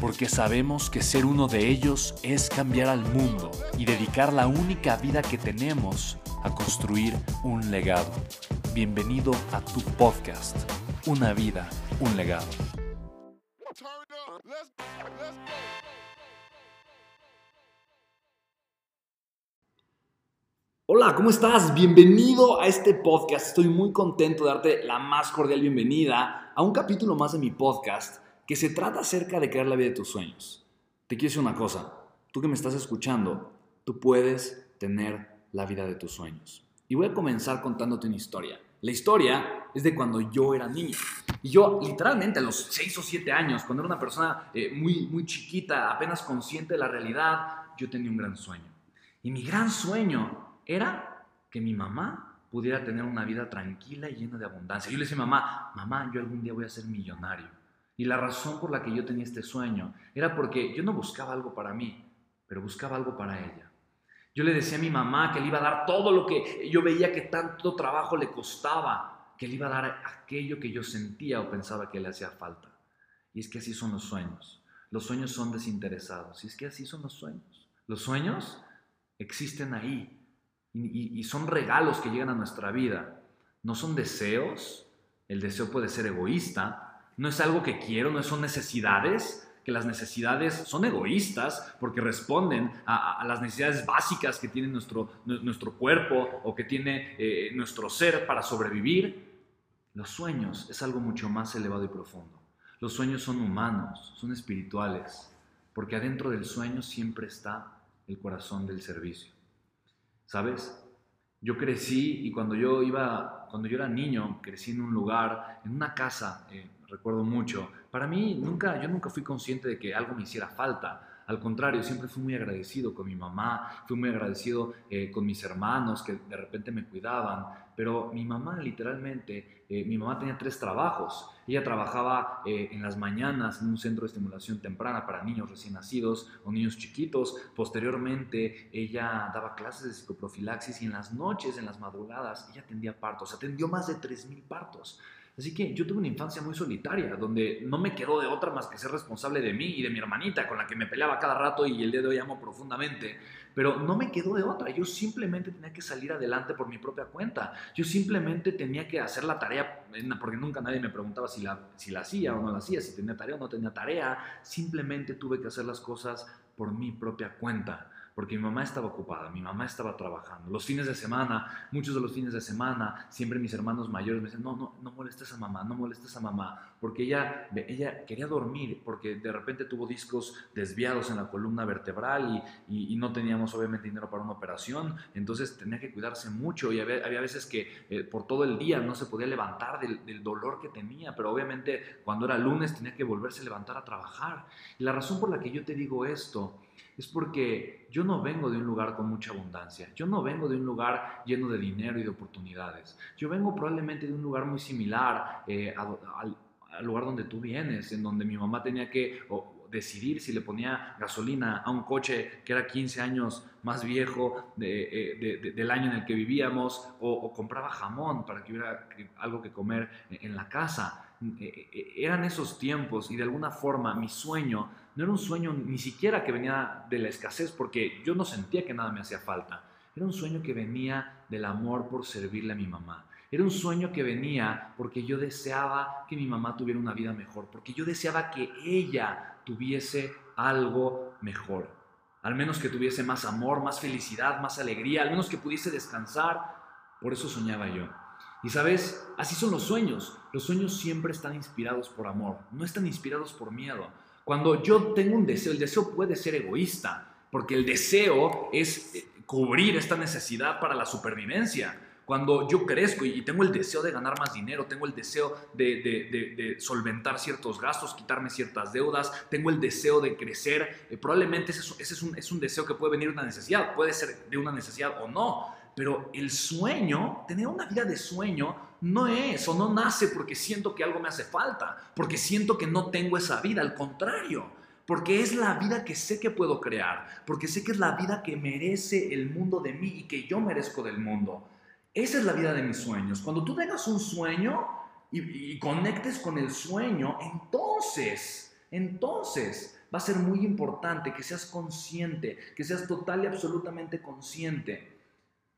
porque sabemos que ser uno de ellos es cambiar al mundo y dedicar la única vida que tenemos a construir un legado. Bienvenido a tu podcast, Una vida, un legado. Hola, ¿cómo estás? Bienvenido a este podcast. Estoy muy contento de darte la más cordial bienvenida a un capítulo más de mi podcast que se trata acerca de crear la vida de tus sueños. Te quiero decir una cosa, tú que me estás escuchando, tú puedes tener la vida de tus sueños. Y voy a comenzar contándote una historia. La historia es de cuando yo era niño. Y yo, literalmente, a los 6 o 7 años, cuando era una persona eh, muy, muy chiquita, apenas consciente de la realidad, yo tenía un gran sueño. Y mi gran sueño era que mi mamá pudiera tener una vida tranquila y llena de abundancia. Yo le decía mamá, mamá, yo algún día voy a ser millonario. Y la razón por la que yo tenía este sueño era porque yo no buscaba algo para mí, pero buscaba algo para ella. Yo le decía a mi mamá que le iba a dar todo lo que yo veía que tanto trabajo le costaba, que le iba a dar aquello que yo sentía o pensaba que le hacía falta. Y es que así son los sueños. Los sueños son desinteresados. Y es que así son los sueños. Los sueños existen ahí y, y son regalos que llegan a nuestra vida. No son deseos. El deseo puede ser egoísta, no es algo que quiero, no son necesidades, que las necesidades son egoístas porque responden a, las necesidades básicas que tiene nuestro, nuestro cuerpo o que tiene eh, nuestro ser para sobrevivir. Los sueños es algo mucho más elevado y profundo. Los sueños son humanos, son espirituales, porque adentro del sueño siempre está el corazón del servicio. ¿Sabes? Yo crecí y cuando yo iba, cuando yo era niño, crecí en un lugar, en una casa, eh, recuerdo mucho. Para mí, nunca, yo nunca fui consciente de que algo me hiciera falta. Al contrario, siempre fui muy agradecido con mi mamá, fui muy agradecido eh, con mis hermanos que de repente me cuidaban, pero mi mamá literalmente, eh, mi mamá tenía tres trabajos. Ella trabajaba eh, en las mañanas en un centro de estimulación temprana para niños recién nacidos o niños chiquitos. Posteriormente, ella daba clases de psicoprofilaxis y en las noches, en las madrugadas, ella atendía partos. Atendió más de 3.000 partos. Así que yo tuve una infancia muy solitaria, donde no me quedó de otra más que ser responsable de mí y de mi hermanita, con la que me peleaba cada rato y el día de hoy amo profundamente. Pero no me quedó de otra, yo simplemente tenía que salir adelante por mi propia cuenta. Yo simplemente tenía que hacer la tarea, porque nunca nadie me preguntaba si la, si la hacía o no la hacía, si tenía tarea o no tenía tarea. Simplemente tuve que hacer las cosas por mi propia cuenta porque mi mamá estaba ocupada, mi mamá estaba trabajando. Los fines de semana, muchos de los fines de semana, siempre mis hermanos mayores me decían, no, no, no molestes a mamá, no molestes a mamá, porque ella, ella quería dormir, porque de repente tuvo discos desviados en la columna vertebral y, y, no teníamos obviamente dinero para una operación, entonces tenía que cuidarse mucho y había, había veces que eh, por todo el día no se podía levantar del, del dolor que tenía, pero obviamente cuando era lunes tenía que volverse a levantar a trabajar. Y la razón por la que yo te digo esto es porque yo no vengo de un lugar con mucha abundancia, yo no vengo de un lugar lleno de dinero y de oportunidades, yo vengo probablemente de un lugar muy similar eh, al, lugar donde tú vienes, en donde mi mamá tenía que decidir si le ponía gasolina a un coche que era 15 años más viejo eh, del año en el que vivíamos, o, compraba jamón para que hubiera algo que comer en la casa. Eh, eran esos tiempos y de alguna forma mi sueño no era un sueño ni siquiera que venía de la escasez, porque yo no sentía que nada me hacía falta. Era un sueño que venía del amor por servirle a mi mamá. Era un sueño que venía porque yo deseaba que mi mamá tuviera una vida mejor, porque yo deseaba que ella tuviese algo mejor. al menos que tuviese más amor, más felicidad, más alegría, al menos que pudiese descansar. Por eso soñaba yo. Y sabes, así son los sueños. Los sueños siempre están inspirados por amor, no están inspirados por miedo. Cuando yo tengo un deseo, el deseo puede ser egoísta, porque el deseo es eh, cubrir esta necesidad para la supervivencia. Cuando yo crezco y tengo el deseo de ganar más dinero, tengo el deseo de, solventar ciertos gastos, quitarme ciertas deudas, tengo el deseo de crecer, eh, probablemente ese, es, un, es un deseo que puede venir de una necesidad, puede ser de una necesidad o no, pero el sueño, tener una vida de sueño, no es o no nace porque siento que algo me hace falta, porque siento que no tengo esa vida, al contrario porque es la vida que sé que puedo crear, porque sé que es la vida que merece el mundo de mí y que yo merezco del mundo. Esa es la vida de mis sueños. Cuando tú tengas un sueño y, conectes con el sueño, entonces, entonces va a ser muy importante que seas consciente, que seas total y absolutamente consciente,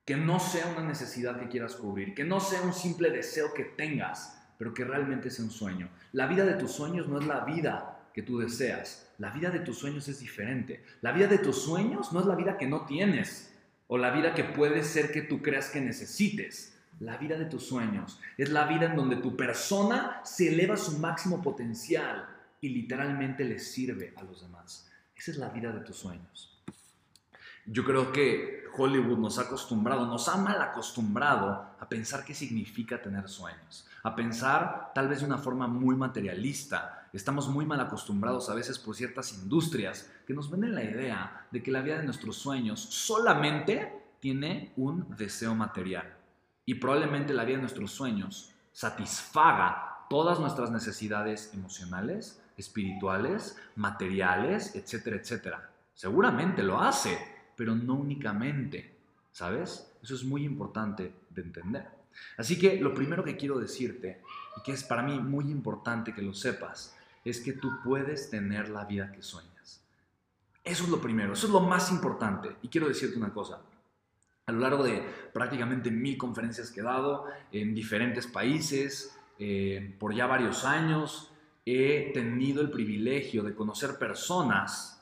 que no sea una necesidad que quieras cubrir, que no sea un simple deseo que tengas, pero que realmente sea un sueño. La vida de tus sueños no es la vida que tú deseas. La vida de tus sueños es diferente. La vida de tus sueños no es la vida que no tienes o la vida que puede ser que tú creas que necesites. La vida de tus sueños es la vida en donde tu persona se eleva a su máximo potencial y literalmente le sirve a los demás. Esa es la vida de tus sueños. Yo creo que Hollywood nos ha acostumbrado, nos ha mal acostumbrado a pensar qué significa tener sueños, a pensar tal vez de una forma muy materialista, Estamos muy mal acostumbrados a veces por ciertas industrias que nos venden la idea de que la vida de nuestros sueños solamente tiene un deseo material. Y probablemente la vida de nuestros sueños satisfaga todas nuestras necesidades emocionales, espirituales, materiales, etcétera, etcétera. Seguramente lo hace, pero no únicamente, ¿sabes? Eso es muy importante de entender. Así que lo primero que quiero decirte, y que es para mí muy importante que lo sepas, es que tú puedes tener la vida que sueñas. Eso es lo primero, eso es lo más importante. Y quiero decirte una cosa. A lo largo de prácticamente mil conferencias que he dado en diferentes países, eh, por ya varios años, he tenido el privilegio de conocer personas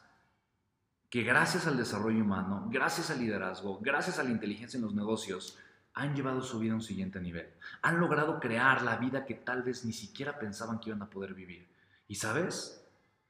que gracias al desarrollo humano, gracias al liderazgo, gracias a la inteligencia en los negocios, han llevado su vida a un siguiente nivel. Han logrado crear la vida que tal vez ni siquiera pensaban que iban a poder vivir. Y sabes,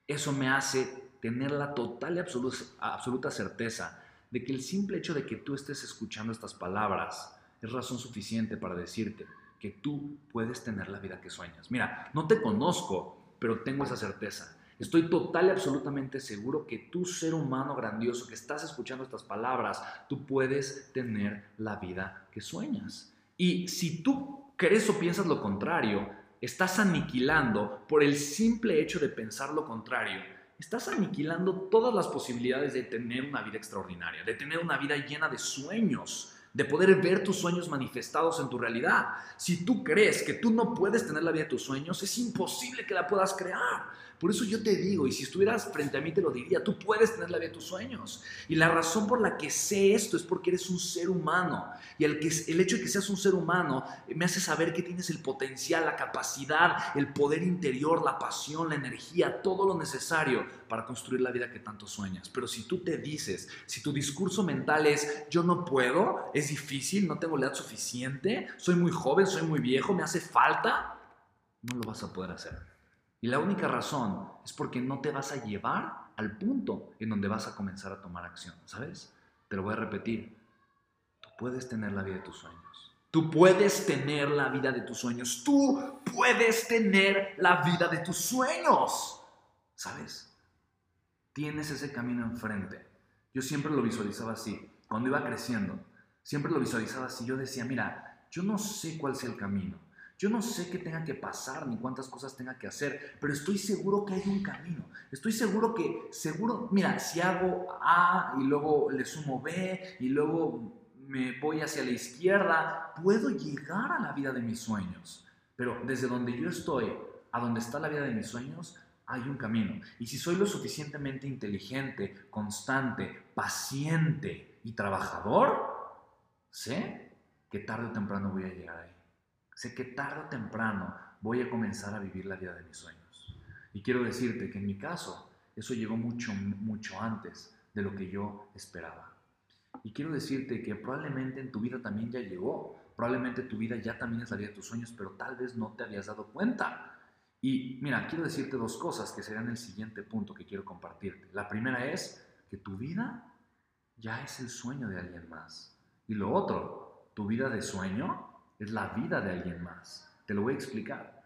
eso me hace tener la total y absoluta, certeza de que el simple hecho de que tú estés escuchando estas palabras es razón suficiente para decirte que tú puedes tener la vida que sueñas. Mira, no te conozco, pero tengo esa certeza. Estoy total y absolutamente seguro que tú, ser humano grandioso que estás escuchando estas palabras, tú puedes tener la vida que sueñas. Y si tú crees o piensas lo contrario, estás aniquilando por el simple hecho de pensar lo contrario. Estás aniquilando todas las posibilidades de tener una vida extraordinaria, de tener una vida llena de sueños, de poder ver tus sueños manifestados en tu realidad. Si tú crees que tú no puedes tener la vida de tus sueños, es imposible que la puedas crear. Por eso yo te digo, y si estuvieras frente a mí te lo diría, tú puedes tener la vida de tus sueños. Y la razón por la que sé esto es porque eres un ser humano. Y el, que, el hecho de que seas un ser humano me hace saber que tienes el potencial, la capacidad, el poder interior, la pasión, la energía, todo lo necesario para construir la vida que tanto sueñas. Pero si tú te dices, si tu discurso mental es yo no puedo, es difícil, no tengo la edad suficiente, soy muy joven, soy muy viejo, me hace falta, no lo vas a poder hacer. Y la única razón es porque no te vas a llevar al punto en donde vas a comenzar a tomar acción, ¿sabes? Te lo voy a repetir. Tú puedes tener la vida de tus sueños. Tú puedes tener la vida de tus sueños. Tú puedes tener la vida de tus sueños. ¿Sabes? Tienes ese camino enfrente. Yo siempre lo visualizaba así. Cuando iba creciendo, siempre lo visualizaba así. Yo decía, mira, yo no sé cuál sea el camino. Yo no sé qué tenga que pasar ni cuántas cosas tenga que hacer, pero estoy seguro que hay un camino. Estoy seguro que, seguro, mira, si hago A y luego le sumo B y luego me voy hacia la izquierda, puedo llegar a la vida de mis sueños. Pero desde donde yo estoy, a donde está la vida de mis sueños, hay un camino. Y si soy lo suficientemente inteligente, constante, paciente y trabajador, sé que tarde o temprano voy a llegar ahí. Sé que tarde o temprano voy a comenzar a vivir la vida de mis sueños. Y quiero decirte que en mi caso, eso llegó mucho, mucho antes de lo que yo esperaba. Y quiero decirte que probablemente en tu vida también ya llegó, probablemente tu vida ya también es la vida de tus sueños, pero tal vez no te habías dado cuenta. Y mira, quiero decirte dos cosas que serán el siguiente punto que quiero compartirte. La primera es que tu vida ya es el sueño de alguien más. Y lo otro, tu vida de sueño es la vida de alguien más. Te lo voy a explicar.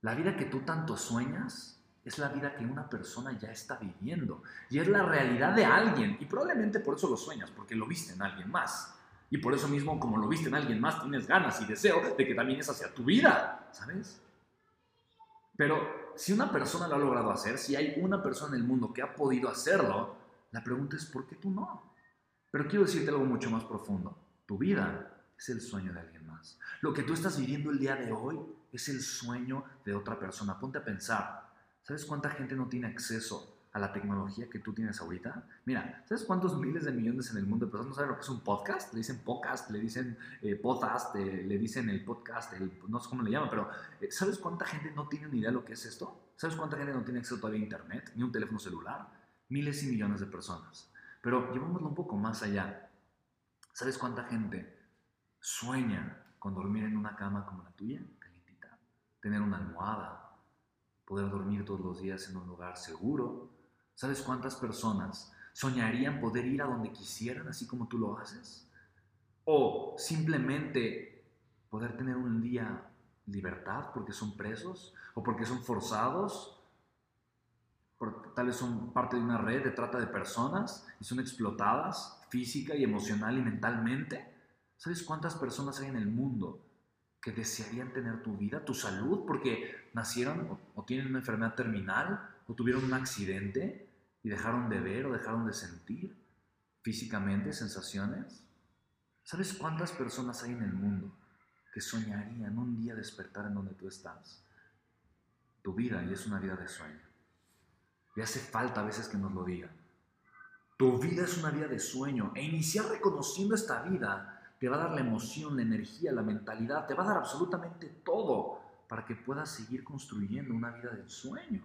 La vida que tú tanto sueñas es la vida que una persona ya está viviendo y es la realidad de alguien. Y probablemente por eso lo sueñas, porque lo viste en alguien más. Y por eso mismo, como lo viste en alguien más, tienes ganas y deseo de que también es hacia tu vida, ¿sabes? Pero si una persona lo ha logrado hacer, si hay una persona en el mundo que ha podido hacerlo, la pregunta es ¿por qué tú no? Pero quiero decirte algo mucho más profundo. Tu vida es el sueño de alguien más. Lo que tú estás viviendo el día de hoy es el sueño de otra persona. Ponte a pensar. ¿Sabes cuánta gente no tiene acceso a la tecnología que tú tienes ahorita? Mira, ¿sabes cuántos miles de millones en el mundo de personas no saben lo que es un podcast? Le dicen podcast, le dicen eh, podcast, eh, le dicen el podcast, no sé cómo le llaman, pero eh, ¿sabes cuánta gente no tiene ni idea de lo que es esto? ¿Sabes cuánta gente no tiene acceso todavía a internet, ni un teléfono celular? Miles y millones de personas. Pero llevámoslo un poco más allá. ¿Sabes cuánta gente sueña con dormir en una cama como la tuya? Tener una almohada, poder dormir todos los días en un lugar seguro. ¿Sabes cuántas personas soñarían poder ir a donde quisieran, así como tú lo haces? O simplemente poder tener un día libertad porque son presos o porque son forzados, tal vez son parte de una red de trata de personas y son explotadas física y emocional y mentalmente. ¿Sabes cuántas personas hay en el mundo que desearían tener tu vida, tu salud, porque nacieron o, tienen una enfermedad terminal o tuvieron un accidente y dejaron de ver o dejaron de sentir físicamente sensaciones. ¿Sabes cuántas personas hay en el mundo que soñarían un día despertar en donde tú estás? Tu vida y es una vida de sueño. Y hace falta a veces que nos lo digan. Tu vida es una vida de sueño e iniciar reconociendo esta vida te va a dar la emoción, la energía, la mentalidad, te va a dar absolutamente todo para que puedas seguir construyendo una vida de sueño.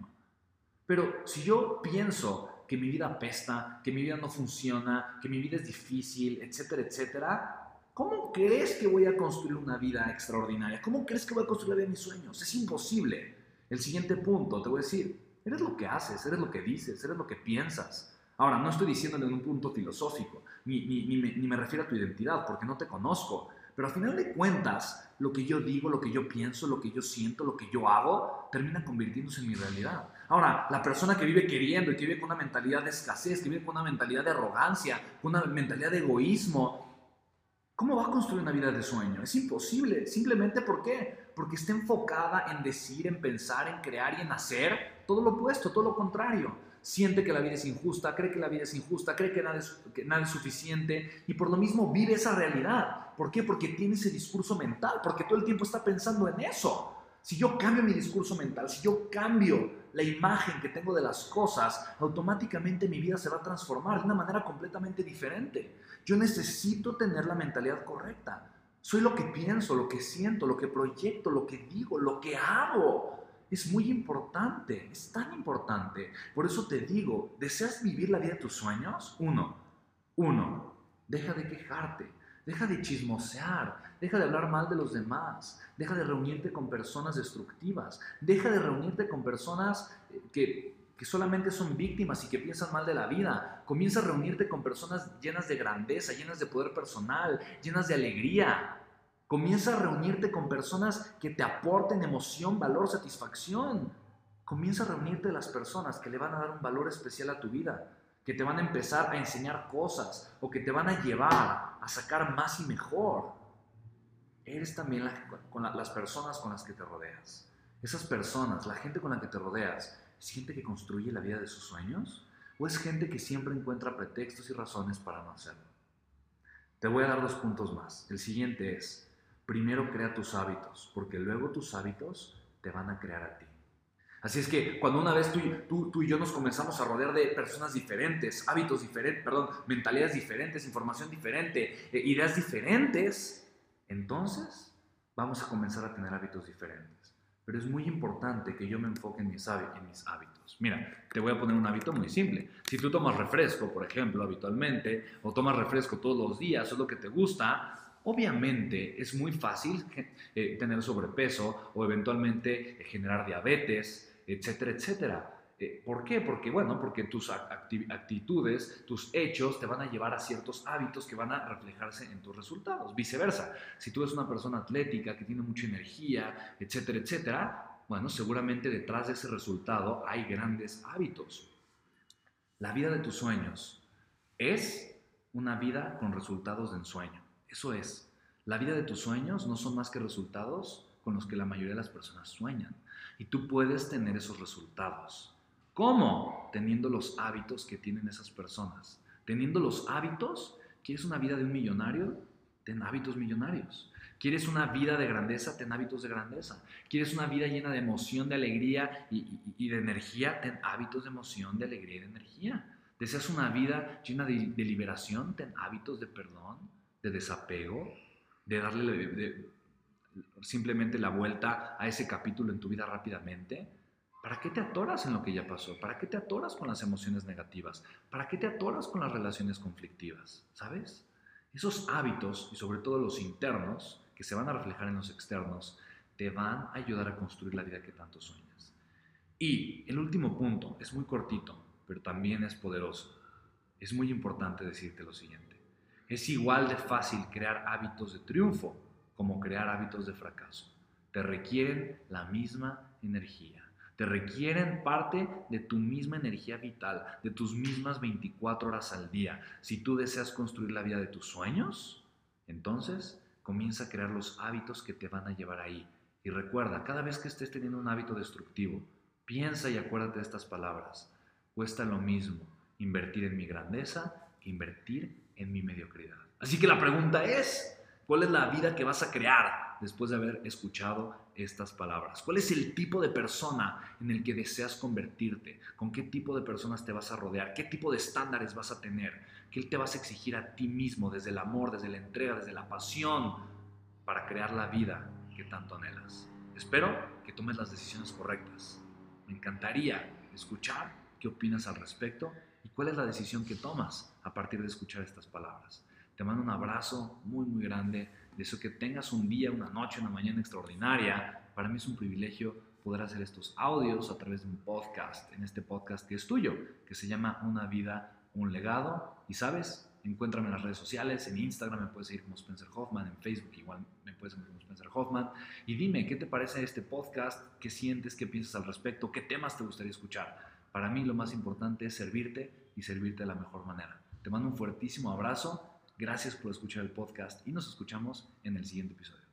Pero si yo pienso que mi vida pesta, que mi vida no funciona, que mi vida es difícil, etcétera, etcétera, ¿cómo crees que voy a construir una vida extraordinaria? ¿Cómo crees que voy a construir la vida de mis sueños? Es imposible. El siguiente punto, te voy a decir, eres lo que haces, eres lo que dices, eres lo que piensas. Ahora, no estoy diciéndole en un punto filosófico, ni, ni, me, ni, me, refiero a tu identidad, porque no te conozco. Pero al final de cuentas, lo que yo digo, lo que yo pienso, lo que yo siento, lo que yo hago, termina convirtiéndose en mi realidad. Ahora, la persona que vive queriendo y que vive con una mentalidad de escasez, que vive con una mentalidad de arrogancia, con una mentalidad de egoísmo, ¿cómo va a construir una vida de sueño? Es imposible. Simplemente ¿por qué? Porque está enfocada en decir, en pensar, en crear y en hacer todo lo opuesto, todo lo contrario siente que la vida es injusta, cree que la vida es injusta, cree que nada es, suficiente y por lo mismo vive esa realidad. ¿Por qué? Porque tiene ese discurso mental, porque todo el tiempo está pensando en eso. Si yo cambio mi discurso mental, si yo cambio la imagen que tengo de las cosas, automáticamente mi vida se va a transformar de una manera completamente diferente. Yo necesito tener la mentalidad correcta. Soy lo que pienso, lo que siento, lo que proyecto, lo que digo, lo que hago es muy importante, es tan importante. Por eso te digo, ¿deseas vivir la vida de tus sueños? Uno, uno, deja de quejarte, deja de chismosear, deja de hablar mal de los demás, deja de reunirte con personas destructivas, deja de reunirte con personas eh, que, que solamente son víctimas y que piensan mal de la vida. Comienza a reunirte con personas llenas de grandeza, llenas de poder personal, llenas de alegría. Comienza a reunirte con personas que te aporten emoción, valor, satisfacción. Comienza a reunirte las personas que le van a dar un valor especial a tu vida, que te van a empezar a enseñar cosas o que te van a llevar a sacar más y mejor. Eres también con las personas con las que te rodeas. Esas personas, la gente con la que te rodeas, ¿es gente que construye la vida de sus sueños? ¿O es gente que siempre encuentra pretextos y razones para no hacerlo? Te voy a dar dos puntos más. El siguiente es, primero crea tus hábitos, porque luego tus hábitos te van a crear a ti. Así es que cuando una vez tú, tú, y yo nos comenzamos a rodear de personas diferentes, hábitos diferentes, perdón, mentalidades diferentes, información diferente, eh, ideas diferentes, entonces vamos a comenzar a tener hábitos diferentes. pero es muy importante que yo me enfoque en mis, en mis hábitos. Mira, te voy a poner un hábito muy simple. Si tú tomas refresco, por ejemplo, habitualmente, o tomas refresco todos los días, es lo que te gusta, obviamente es muy fácil eh, tener sobrepeso o eventualmente eh, generar diabetes, etcétera, etcétera. Eh, ¿Por qué? Porque, bueno, porque tus actitudes, tus hechos te van a llevar a ciertos hábitos que van a reflejarse en tus resultados. Viceversa, si tú eres una persona atlética que tiene mucha energía, etcétera, etcétera, bueno, seguramente detrás de ese resultado hay grandes hábitos. La vida de tus sueños es una vida con resultados de ensueño. Eso es. La vida de tus sueños no son más que resultados con los que la mayoría de las personas sueñan. Y tú puedes tener esos resultados. ¿Cómo? Teniendo los hábitos que tienen esas personas. Teniendo los hábitos, ¿quieres una vida de un millonario? Ten hábitos millonarios. ¿Quieres una vida de grandeza? Ten hábitos de grandeza. ¿Quieres una vida llena de emoción, de alegría y, de energía? Ten hábitos de emoción, de alegría y de energía. ¿Deseas una vida llena de, liberación? Ten hábitos de perdón, de desapego, de darle simplemente la vuelta a ese capítulo en tu vida rápidamente. ¿Para qué te atoras en lo que ya pasó? ¿Para qué te atoras con las emociones negativas? ¿Para qué te atoras con las relaciones conflictivas? ¿Sabes? Esos hábitos, y sobre todo los internos, que se van a reflejar en los externos, te van a ayudar a construir la vida que tanto sueñas. Y el último punto es muy cortito, pero también es poderoso. Es muy importante decirte lo siguiente. Es igual de fácil crear hábitos de triunfo como crear hábitos de fracaso. Te requieren la misma energía. Te requieren parte de tu misma energía vital, de tus mismas 24 horas al día. Si tú deseas construir la vida de tus sueños, entonces comienza a crear los hábitos que te van a llevar ahí. Y recuerda, cada vez que estés teniendo un hábito destructivo, piensa y acuérdate de estas palabras. Cuesta lo mismo invertir en mi grandeza invertir en mi mediocridad. Así que la pregunta es, ¿cuál es la vida que vas a crear? después de haber escuchado estas palabras? ¿Cuál es el tipo de persona en el que deseas convertirte? ¿Con qué tipo de personas te vas a rodear? ¿Qué tipo de estándares vas a tener? ¿Qué te vas a exigir a ti mismo desde el amor, desde la entrega, desde la pasión para crear la vida que tanto anhelas? Espero que tomes las decisiones correctas. Me encantaría escuchar qué opinas al respecto y cuál es la decisión que tomas a partir de escuchar estas palabras. Te mando un abrazo muy, muy grande eso que tengas un día, una noche, una mañana extraordinaria. Para mí es un privilegio poder hacer estos audios a través de un podcast, en este podcast que es tuyo, que se llama Una vida, un legado. Y sabes, encuéntrame en las redes sociales, en Instagram me puedes seguir como Spencer Hoffman, en Facebook igual me puedes seguir como Spencer Hoffman. Y dime, ¿qué te parece este podcast? ¿Qué sientes? ¿Qué piensas al respecto? ¿Qué temas te gustaría escuchar? Para mí lo más importante es servirte y servirte de la mejor manera. Te mando un fuertísimo abrazo Gracias por escuchar el podcast y nos escuchamos en el siguiente episodio.